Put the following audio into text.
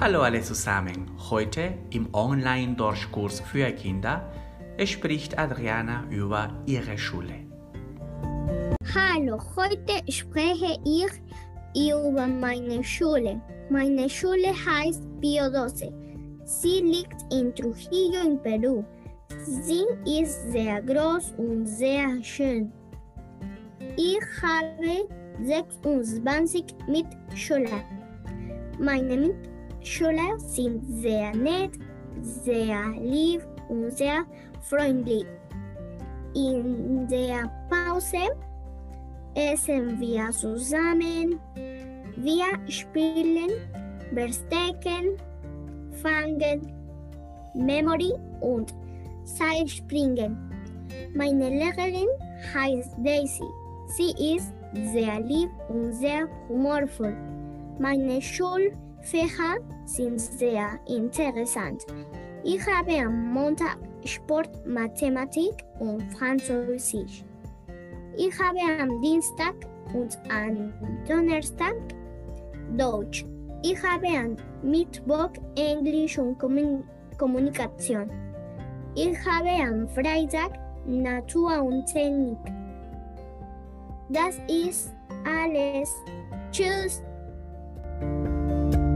Hallo alle zusammen. Heute im Online-Deutschkurs für Kinder spricht Adriana über ihre Schule. Hallo, heute spreche ich über meine Schule. Meine Schule heißt Pio 12. Sie liegt in Trujillo in Peru. Sie ist sehr groß und sehr schön. Ich habe 26 Mitschüler. Meine Mitschüler sind sehr nett, sehr lieb und sehr freundlich. In der Pause essen wir zusammen. Wir spielen Verstecken, Fangen, Memory und Seilspringen. Meine Lehrerin heißt Daisy. Sie ist sehr lieb und sehr humorvoll. Meine Schulfächer sind sehr interessant. Ich habe am Montag Sport, Mathematik und Französisch. Ich habe am Dienstag und am Donnerstag Deutsch. Ich habe am Mittwoch Englisch und Kommunikation. Ich habe am Freitag Natur und Technik. Das ist alles. Tschüss.